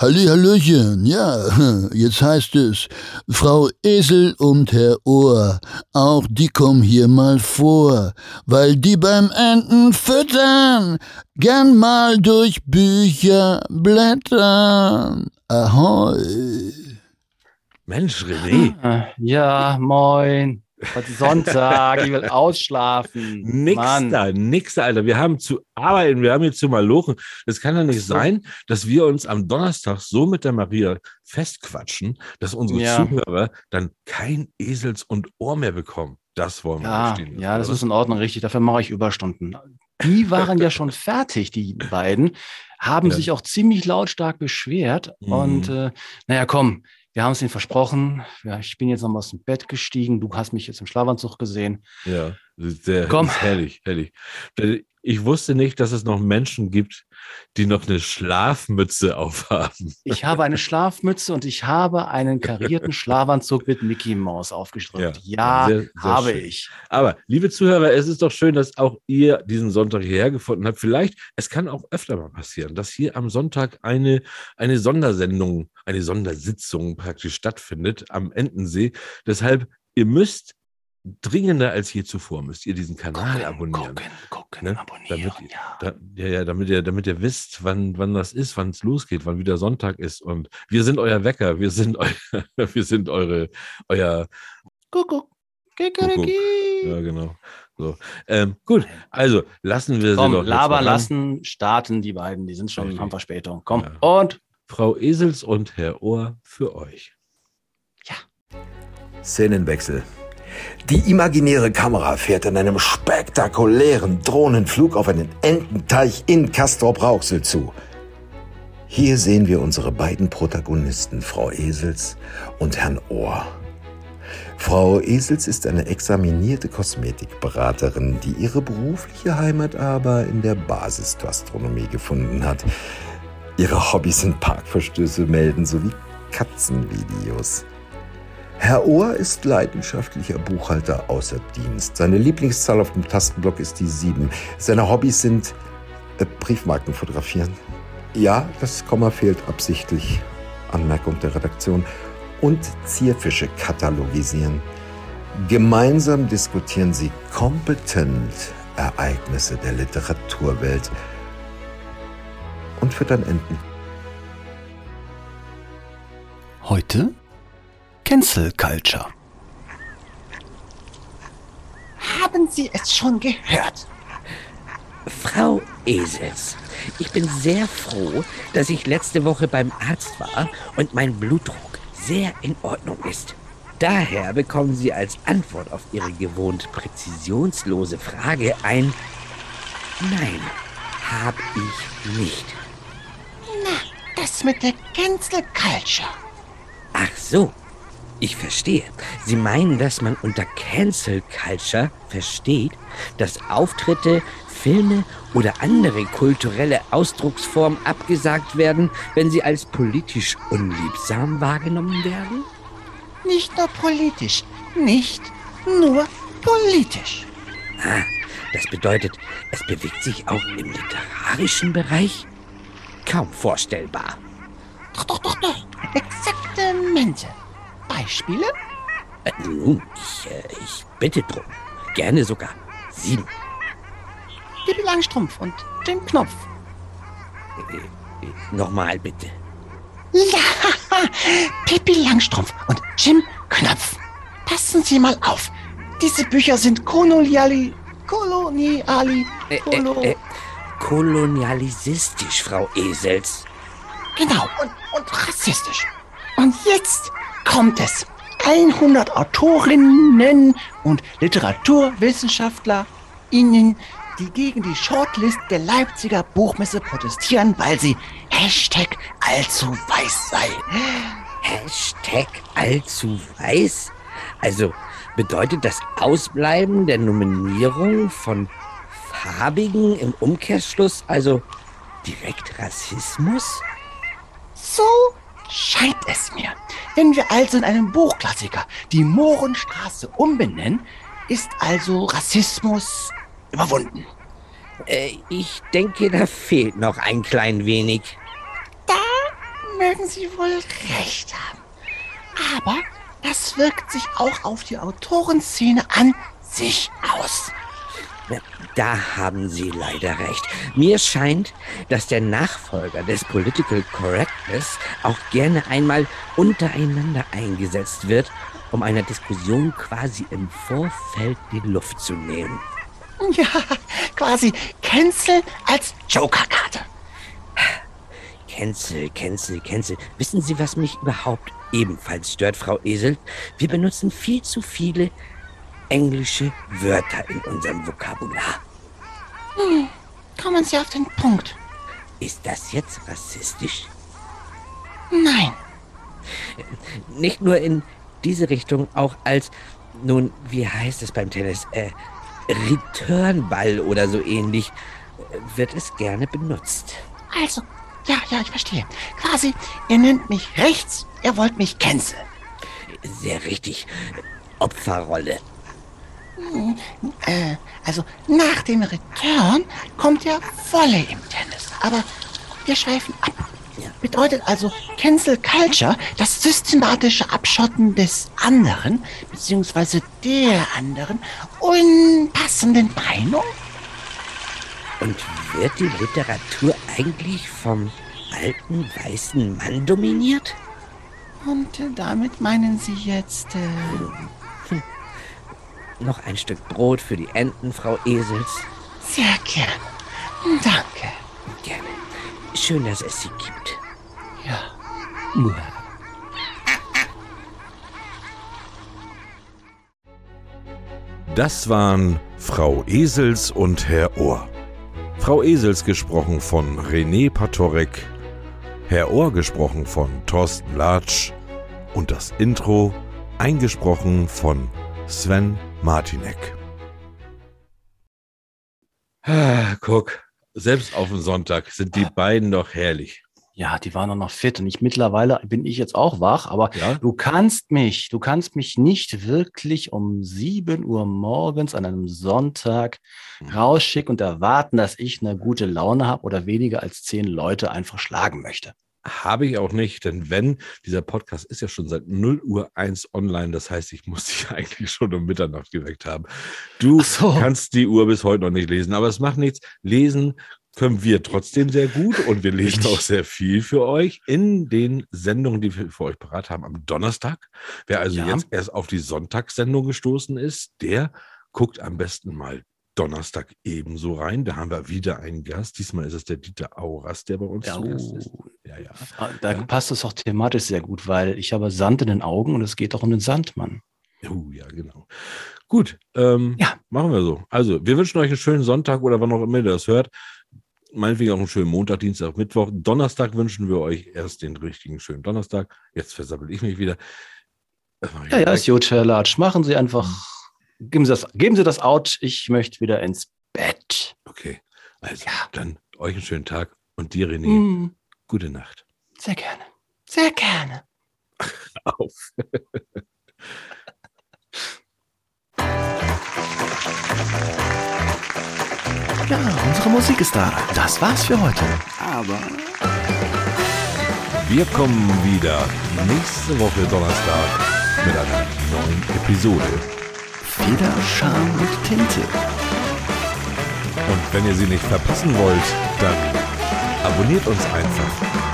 Hallihallöchen, ja, jetzt heißt es, Frau Esel und Herr Ohr, auch die kommen hier mal vor, weil die beim Enten füttern, gern mal durch Bücher blättern. Ahoi. Mensch, René. Ah, Ja, moin. Heute Sonntag, ich will ausschlafen. Nix Mann. da, nix da, Alter. Wir haben zu arbeiten, wir haben hier zu malochen. Das kann ja nicht sein, dass wir uns am Donnerstag so mit der Maria festquatschen, dass unsere Ja. Zuhörer dann kein Esels- und Ohr mehr bekommen. Das wollen wir Ja, verstehen. ja, das ist in Ordnung, richtig. Dafür mache ich Überstunden. Die waren ja schon fertig, die beiden, haben Ja. sich auch ziemlich lautstark beschwert. Mhm. Und äh, naja, komm, wir haben es ihnen versprochen. Ja, ich bin jetzt nochmal aus dem Bett gestiegen. Du hast mich jetzt im Schlafanzug gesehen. Ja, sehr Komm. herrlich, herrlich. Ich wusste nicht, dass es noch Menschen gibt, die noch eine Schlafmütze aufhaben. Ich habe eine Schlafmütze und ich habe einen karierten Schlafanzug mit Mickey Maus aufgedrückt. Ja, sehr, sehr habe schön. ich. Aber, liebe Zuhörer, es ist doch schön, dass auch ihr diesen Sonntag hierher gefunden habt. Vielleicht, es kann auch öfter mal passieren, dass hier am Sonntag eine, eine Sondersendung, eine Sondersitzung praktisch stattfindet am Entensee. Deshalb, ihr müsst dringender als je zuvor, müsst ihr diesen Kanal abonnieren. Gucken, gucken, Ne? abonnieren. Damit- ja. Da, ja, ja, damit ihr, damit ihr wisst, wann, wann das ist, wann es losgeht, wann wieder Sonntag ist. Und wir sind euer Wecker, wir sind, eu wir sind eure, euer, Kuckuck. Kikeriki. ja, genau. So. Ähm, gut, also lassen wir sie Komm, doch. labern mal ran. lassen, starten die beiden. Die sind schon, Richtig. haben Verspätung. Komm, Ja. und Frau Esels und Herr Ohr für euch. Szenenwechsel. Die imaginäre Kamera fährt in einem spektakulären Drohnenflug auf einen Ententeich in Castrop-Rauxel zu. Hier sehen wir unsere beiden Protagonisten, Frau Esels und Herrn Ohr. Frau Esels ist eine examinierte Kosmetikberaterin, die ihre berufliche Heimat aber in der Basisgastronomie gefunden hat. Ihre Hobbys sind Parkverstöße melden sowie Katzenvideos. Herr Ohr ist leidenschaftlicher Buchhalter außer Dienst. Seine Lieblingszahl auf dem Tastenblock ist die 7. Seine Hobbys sind äh, Briefmarken fotografieren. Ja, das Komma fehlt absichtlich. Anmerkung der Redaktion. Und Zierfische katalogisieren. Gemeinsam diskutieren sie kompetent Ereignisse der Literaturwelt und füttern Enten. heute Cancel Culture. Haben Sie es schon gehört? Frau Esels, ich bin sehr froh, dass ich letzte Woche beim Arzt war und mein Blutdruck sehr in Ordnung ist. Daher bekommen Sie als Antwort auf Ihre gewohnt präzisionslose Frage ein Nein, hab ich nicht. Das mit der Cancel Culture. Ach so, ich verstehe. Sie meinen, dass man unter Cancel Culture versteht, dass Auftritte, Filme oder andere kulturelle Ausdrucksformen abgesagt werden, wenn sie als politisch unliebsam wahrgenommen werden? Nicht nur politisch. Nicht nur politisch. Ah, das bedeutet, es bewegt sich auch im literarischen Bereich? Kaum vorstellbar. Doch, doch, doch, doch. Exaktamente. Beispiele? Äh, nun, ich, äh, ich bitte drum. Gerne sogar sieben. Bibi Langstrumpf und Jim Knopf. Nochmal bitte. Ja, Pippi Langstrumpf und Jim Knopf. Passen Sie mal auf. Diese Bücher sind koloniali... koloniali... Äh, äh, äh, kolonialisistisch, Frau Esels. Genau, und, und rassistisch. Und jetzt kommt es. 100 Autorinnen und LiteraturwissenschaftlerInnen, die gegen die Shortlist der Leipziger Buchmesse protestieren, weil sie Hashtag allzu weiß sei. Hashtag allzu weiß? Also bedeutet das Ausbleiben der Nominierung von Farbigen im Umkehrschluss also direkt Rassismus? So scheint es mir. Wenn wir also in einem Buchklassiker die Mohrenstraße umbenennen, ist also Rassismus überwunden. Äh, ich denke, da fehlt noch ein klein wenig. mögen Sie wohl recht haben. Aber das wirkt sich auch auf die Autorenszene an sich aus. Da haben Sie leider recht. Mir scheint, dass der Nachfolger des Political Correctness auch gerne einmal untereinander eingesetzt wird, um einer Diskussion quasi im Vorfeld die Luft zu nehmen. Ja, quasi Cancel als Jokerkarte. Cancel, cancel, cancel. Wissen Sie, was mich überhaupt ebenfalls stört, Frau Esel? Wir benutzen viel zu viele englische Wörter in unserem Vokabular. Hm, kommen Sie auf den Punkt. Ist das jetzt rassistisch? Nein. Nicht nur in diese Richtung, auch als, nun, wie heißt es beim Tennis, äh, Returnball oder so ähnlich, wird es gerne benutzt. Also, ja, ja, ich verstehe. Quasi, ihr nennt mich rechts, ihr wollt mich canceln. Sehr richtig. Opferrolle. Äh, also nach dem Return kommt ja Volley im Tennis. Aber wir schweifen ab. Bedeutet also Cancel Culture das systematische Abschotten des anderen, beziehungsweise der anderen unpassenden Meinung? Und wird die Literatur eigentlich vom alten weißen Mann dominiert? Und damit meinen Sie jetzt... Äh... Noch ein Stück Brot für die Enten, Frau Esels. Sehr gern. Danke. Gerne. Schön, dass es sie gibt. Ja. Das waren Frau Esels und Herr Ohr. Frau Esels gesprochen von René Patorek, Herr Ohr gesprochen von Thorsten Latsch und das Intro eingesprochen von Sven Martinek. Ah, guck, selbst auf dem Sonntag sind die beiden doch herrlich. Ja, die waren auch noch fit und ich mittlerweile bin ich jetzt auch wach, aber ja? du kannst mich, du kannst mich nicht wirklich um 7 Uhr morgens an einem Sonntag hm. rausschicken und erwarten, dass ich eine gute Laune habe oder weniger als zehn Leute einfach schlagen möchte. Habe ich auch nicht, denn wenn, dieser Podcast ist ja schon seit 0 Uhr 1 online, das heißt, ich muss dich eigentlich schon um Mitternacht geweckt haben. Du so. kannst die Uhr bis heute noch nicht lesen, aber es macht nichts. Lesen können wir trotzdem sehr gut und wir lesen auch sehr viel für euch in den Sendungen, die wir für euch parat haben am Donnerstag. Wer also ja. jetzt erst auf die Sonntagssendung gestoßen ist, der guckt am besten mal Donnerstag ebenso rein. Da haben wir wieder einen Gast. Diesmal ist es der Dieter Auras, der bei uns ja, zu Gast ist. Ja, ja. Ah, da ja. passt es auch thematisch sehr gut, weil ich habe Sand in den Augen und es geht auch um den Sandmann. Oh, ja, genau. Gut, ähm, ja. machen wir so. Also, wir wünschen euch einen schönen Sonntag oder wann auch immer ihr das hört meinetwegen auch einen schönen Montag, Dienstag, Mittwoch. Donnerstag wünschen wir euch erst den richtigen schönen Donnerstag. Jetzt versammle ich mich wieder. Ja, ja, ist gut, Herr Latsch. Machen Sie einfach, geben Sie, das, geben Sie das out. Ich möchte wieder ins Bett. Okay, also ja. dann euch einen schönen Tag und dir, René, mm. Gute Nacht. Sehr gerne. Sehr gerne. Auf. Ja, unsere Musik ist da. Das war's für heute. Aber. Wir kommen wieder nächste Woche Donnerstag mit einer neuen Episode. Feder, Charme und Tinte. Und wenn ihr sie nicht verpassen wollt, dann abonniert uns einfach